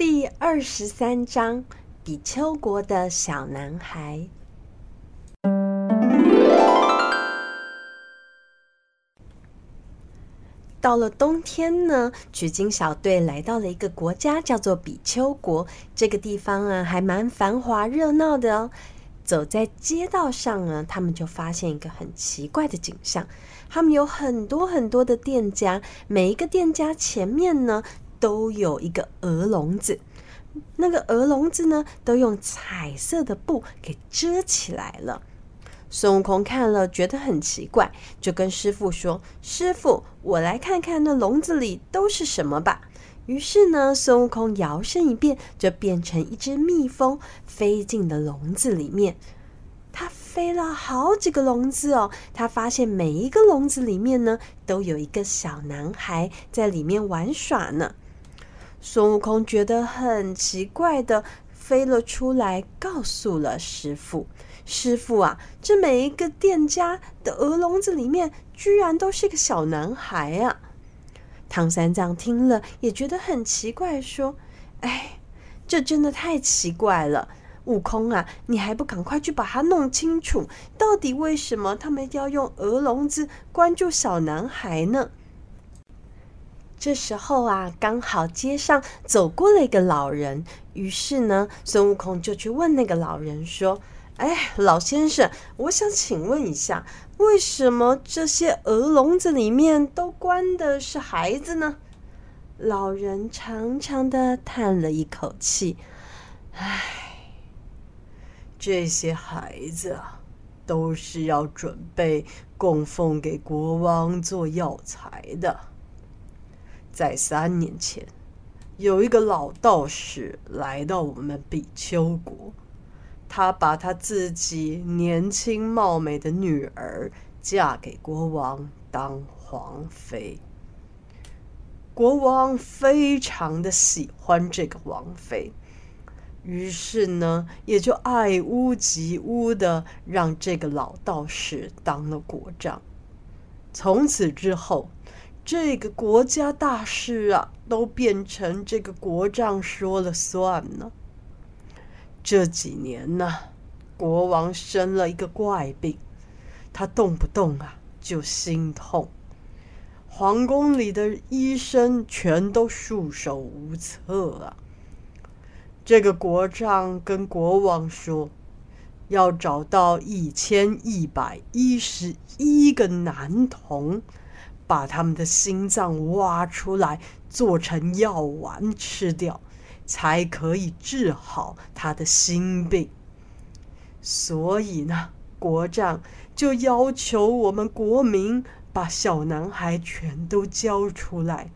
第二十三章：比丘国的小男孩。到了冬天呢，取经小队来到了一个国家，叫做比丘国。这个地方啊，还蛮繁华热闹的哦。走在街道上呢，他们就发现一个很奇怪的景象。他们有很多很多的店家，每一个店家前面呢，都有一个鹅笼子。那个鹅笼子呢，都用彩色的布给遮起来了。孙悟空看了觉得很奇怪，就跟师傅说：“师傅，我来看看那笼子里都是什么吧。”于是呢，孙悟空摇身一变，就变成一只蜜蜂，飞进了笼子里面。他飞了好几个笼子哦，他发现每一个笼子里面呢，都有一个小男孩在里面玩耍呢。孙悟空觉得很奇怪的飞了出来，告诉了师傅：“师傅啊，这每一个店家的鹅笼子里面，居然都是个小男孩啊！”唐三藏听了也觉得很奇怪，说：“哎，这真的太奇怪了！悟空啊，你还不赶快去把它弄清楚，到底为什么他们要用鹅笼子关住小男孩呢？”这时候啊，刚好街上走过了一个老人，于是呢，孙悟空就去问那个老人说：“哎，老先生，我想请问一下。”为什么这些鹅笼子里面都关的是孩子呢？老人长长的叹了一口气：“唉，这些孩子啊，都是要准备供奉给国王做药材的。在三年前，有一个老道士来到我们比丘国。”他把他自己年轻貌美的女儿嫁给国王当皇妃。国王非常的喜欢这个王妃，于是呢，也就爱屋及乌的让这个老道士当了国丈。从此之后，这个国家大事啊，都变成这个国丈说了算呢。这几年呢，国王生了一个怪病，他动不动啊就心痛，皇宫里的医生全都束手无策啊。这个国丈跟国王说，要找到一千一百一十一个男童，把他们的心脏挖出来，做成药丸吃掉。才可以治好他的心病，所以呢，国丈就要求我们国民把小男孩全都交出来。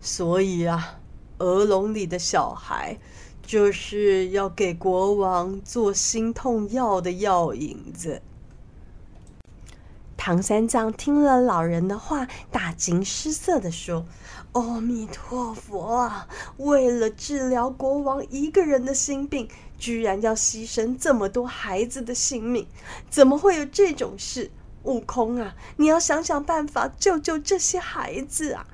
所以啊，鹅笼里的小孩就是要给国王做心痛药的药引子。唐三藏听了老人的话，大惊失色地说：“阿弥陀佛啊！为了治疗国王一个人的心病，居然要牺牲这么多孩子的性命，怎么会有这种事？悟空啊，你要想想办法救救这些孩子啊！”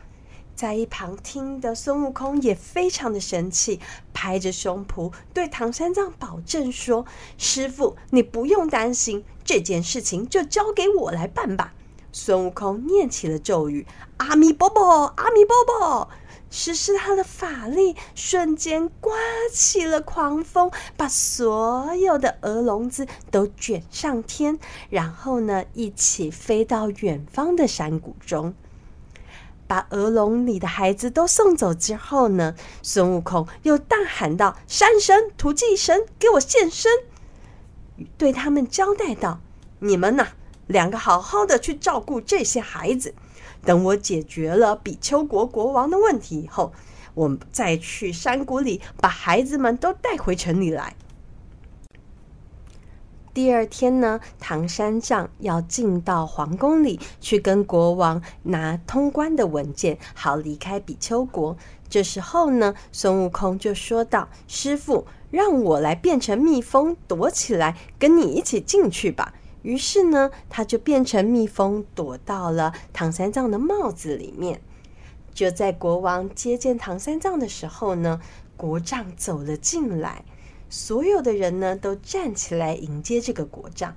在一旁听的孙悟空也非常的生气，拍着胸脯对唐三藏保证说：“师傅，你不用担心，这件事情就交给我来办吧。”孙悟空念起了咒语：“阿弥波波，阿弥波波！”实施他的法力，瞬间刮起了狂风，把所有的鹅笼子都卷上天，然后呢，一起飞到远方的山谷中。把鹅笼里的孩子都送走之后呢，孙悟空又大喊道：“山神、土地神，给我现身！”对他们交代道：“你们呐，两个好好的去照顾这些孩子，等我解决了比丘国国王的问题以后，我们再去山谷里把孩子们都带回城里来。”第二天呢，唐三藏要进到皇宫里去跟国王拿通关的文件，好离开比丘国。这时候呢，孙悟空就说道：“师傅，让我来变成蜜蜂躲起来，跟你一起进去吧。”于是呢，他就变成蜜蜂躲到了唐三藏的帽子里面。就在国王接见唐三藏的时候呢，国丈走了进来，所有的人呢都站起来迎接这个国丈。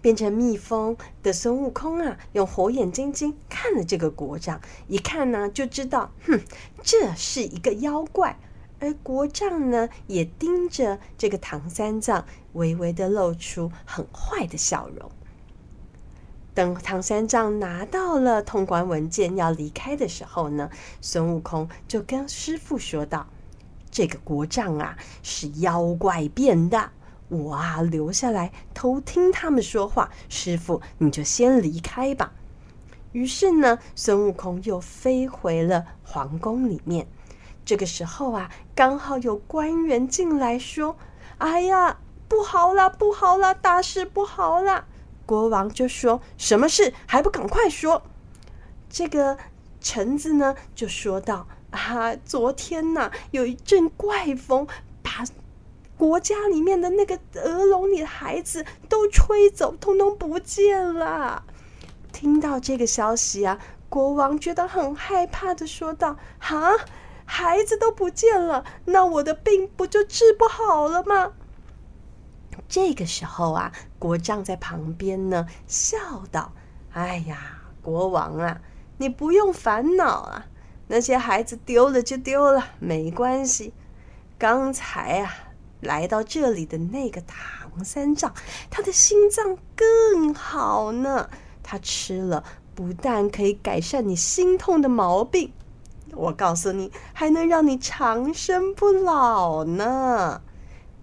变成蜜蜂的孙悟空啊，用火眼金睛看了这个国丈，一看呢就知道，哼，这是一个妖怪。而国丈呢，也盯着这个唐三藏，微微的露出很坏的笑容。等唐三藏拿到了通关文件要离开的时候呢，孙悟空就跟师傅说道：“这个国丈啊，是妖怪变的。”我啊，留下来偷听他们说话。师傅，你就先离开吧。于是呢，孙悟空又飞回了皇宫里面。这个时候啊，刚好有官员进来说：“哎呀，不好了，不好了，大事不好了！”国王就说：“什么事？还不赶快说！”这个臣子呢，就说道：“啊，昨天呐，有一阵怪风把……”国家里面的那个鹅笼里的孩子都吹走，通通不见了。听到这个消息啊，国王觉得很害怕的说道：“哈，孩子都不见了，那我的病不就治不好了吗？”这个时候啊，国丈在旁边呢，笑道：“哎呀，国王啊，你不用烦恼啊，那些孩子丢了就丢了，没关系。刚才啊。”来到这里的那个唐三藏，他的心脏更好呢。他吃了，不但可以改善你心痛的毛病，我告诉你，还能让你长生不老呢。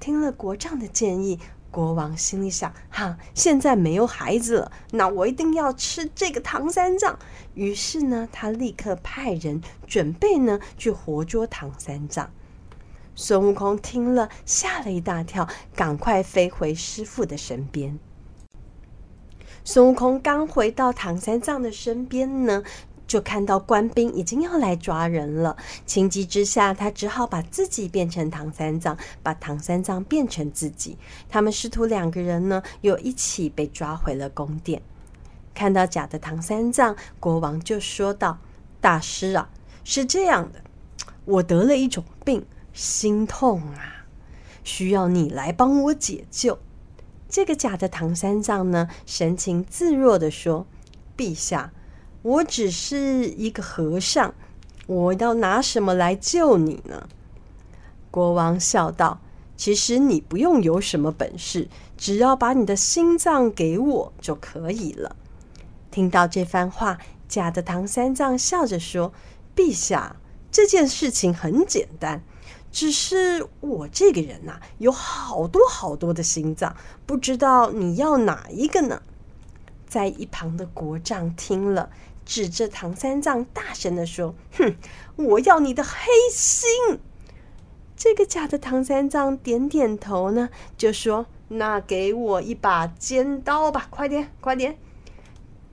听了国丈的建议，国王心里想：哈，现在没有孩子了，那我一定要吃这个唐三藏。于是呢，他立刻派人准备呢，去活捉唐三藏。孙悟空听了，吓了一大跳，赶快飞回师父的身边。孙悟空刚回到唐三藏的身边呢，就看到官兵已经要来抓人了。情急之下，他只好把自己变成唐三藏，把唐三藏变成自己。他们师徒两个人呢，又一起被抓回了宫殿。看到假的唐三藏，国王就说道：“大师啊，是这样的，我得了一种病。”心痛啊，需要你来帮我解救。这个假的唐三藏呢，神情自若地说：“陛下，我只是一个和尚，我要拿什么来救你呢？”国王笑道：“其实你不用有什么本事，只要把你的心脏给我就可以了。”听到这番话，假的唐三藏笑着说：“陛下，这件事情很简单。”只是我这个人呐、有好多好多的心脏，不知道你要哪一个呢？在一旁的国丈听了，指着唐三藏大声地说：“哼，我要你的黑心！”这个假的唐三藏点点头呢，就说：“那给我一把尖刀吧，快点，快点。”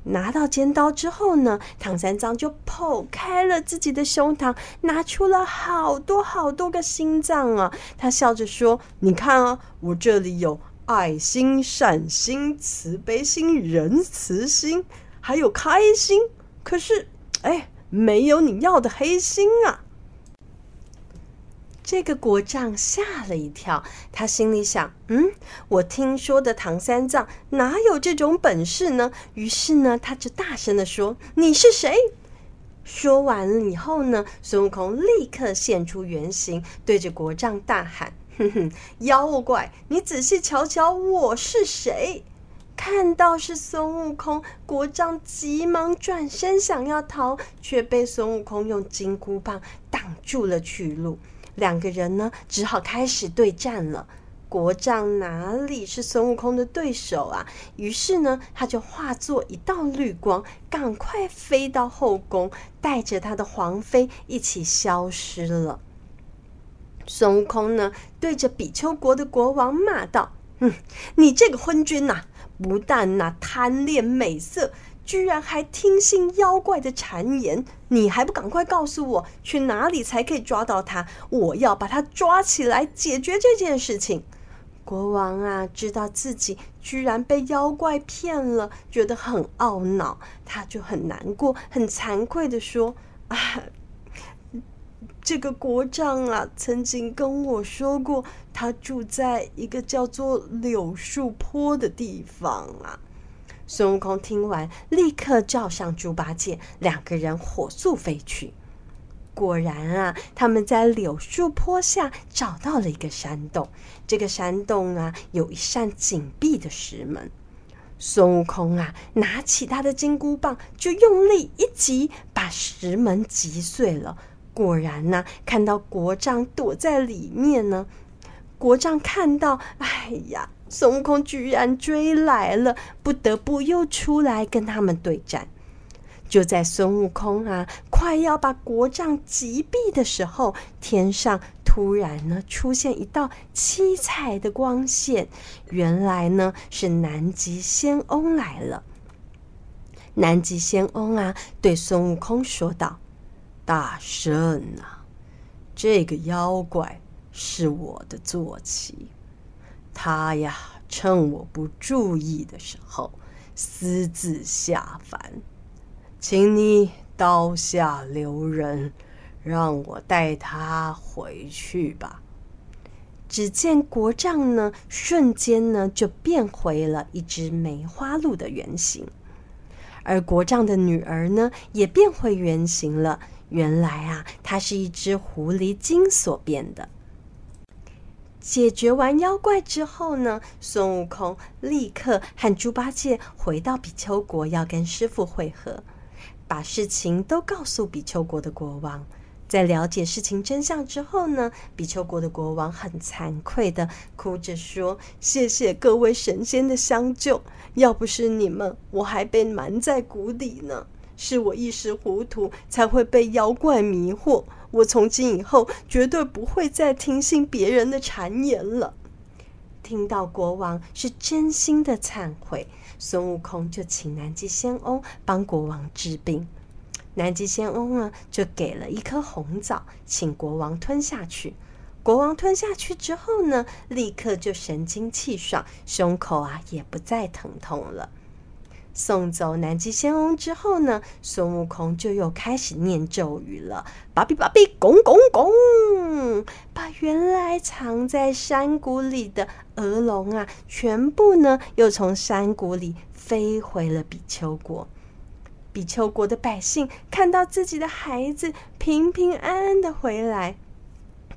拿到尖刀之后呢，唐三藏就剖开了自己的胸膛，拿出了好多好多个心脏啊！他笑着说：“你看啊，我这里有爱心、善心、慈悲心、仁慈心，还有开心。可是，哎，没有你要的黑心啊！”这个国丈吓了一跳，他心里想：“嗯，我听说的唐三藏哪有这种本事呢？”于是呢，他就大声的说：“你是谁？”说完了以后呢，孙悟空立刻现出原形，对着国丈大喊：“哼哼，妖怪，你仔细瞧瞧，我是谁？”看到是孙悟空，国丈急忙转身想要逃，却被孙悟空用金箍棒挡住了去路。两个人呢，只好开始对战了。国丈哪里是孙悟空的对手啊？于是呢，他就化作一道绿光，赶快飞到后宫，带着他的皇妃一起消失了。孙悟空呢，对着比丘国的国王骂道：“嗯，你这个昏君呐、啊，不但呐贪恋美色。”居然还听信妖怪的谗言，你还不赶快告诉我去哪里才可以抓到他？我要把他抓起来解决这件事情。国王啊，知道自己居然被妖怪骗了，觉得很懊恼，他就很难过、很惭愧地说：“啊，这个国丈啊，曾经跟我说过，他住在一个叫做柳树坡的地方啊。孙悟空听完，立刻叫上猪八戒，两个人火速飞去。果然啊，他们在柳树坡下找到了一个山洞。这个山洞啊，有一扇紧闭的石门。孙悟空啊，拿起他的金箍棒，就用力一击，把石门击碎了。果然呢、看到国丈躲在里面呢。国丈看到，哎呀，孙悟空居然追来了，不得不又出来跟他们对战。就在孙悟空啊快要把国丈击毙的时候，天上突然呢出现一道七彩的光线，原来呢是南极仙翁来了。南极仙翁啊对孙悟空说道：“大圣啊，这个妖怪是我的坐骑，他呀趁我不注意的时候私自下凡。”请你刀下留人，让我带他回去吧。只见国丈呢，瞬间呢就变回了一只梅花鹿的原形，而国丈的女儿呢也变回原形了。原来啊，它是一只狐狸精所变的。解决完妖怪之后呢，孙悟空立刻和猪八戒回到比丘国，要跟师傅会合。把事情都告诉比丘国的国王，在了解事情真相之后呢，比丘国的国王很惭愧的哭着说：“谢谢各位神仙的相救，要不是你们，我还被埋在谷底呢。是我一时糊涂，才会被妖怪迷惑。我从今以后绝对不会再听信别人的谗言了。”听到国王是真心的忏悔。孙悟空就请南极仙翁帮国王治病，南极仙翁呢就给了一颗红枣，请国王吞下去。国王吞下去之后呢，立刻就神清气爽，胸口啊也不再疼痛了。送走南极仙翁之后呢，孙悟空就又开始念咒语了，巴比巴比，拱拱拱，把原来藏在山谷里的鹅龙啊，全部呢又从山谷里飞回了比丘国。比丘国的百姓看到自己的孩子平平安安的回来，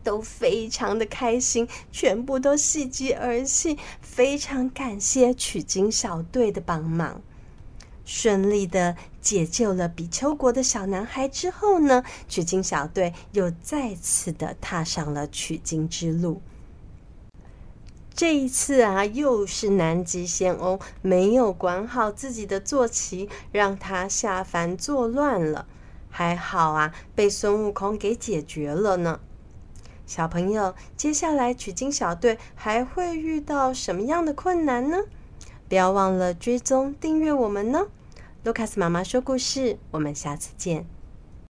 都非常的开心，全部都喜极而泣，非常感谢取经小队的帮忙。顺利的解救了比丘国的小男孩之后呢，取经小队又再次的踏上了取经之路。这一次啊，又是南极仙翁没有管好自己的坐骑，让他下凡作乱了。还好啊，被孙悟空给解决了呢。小朋友，接下来取经小队还会遇到什么样的困难呢？不要忘了追踪订阅我们呢。卢卡斯妈妈说故事，我们下次见。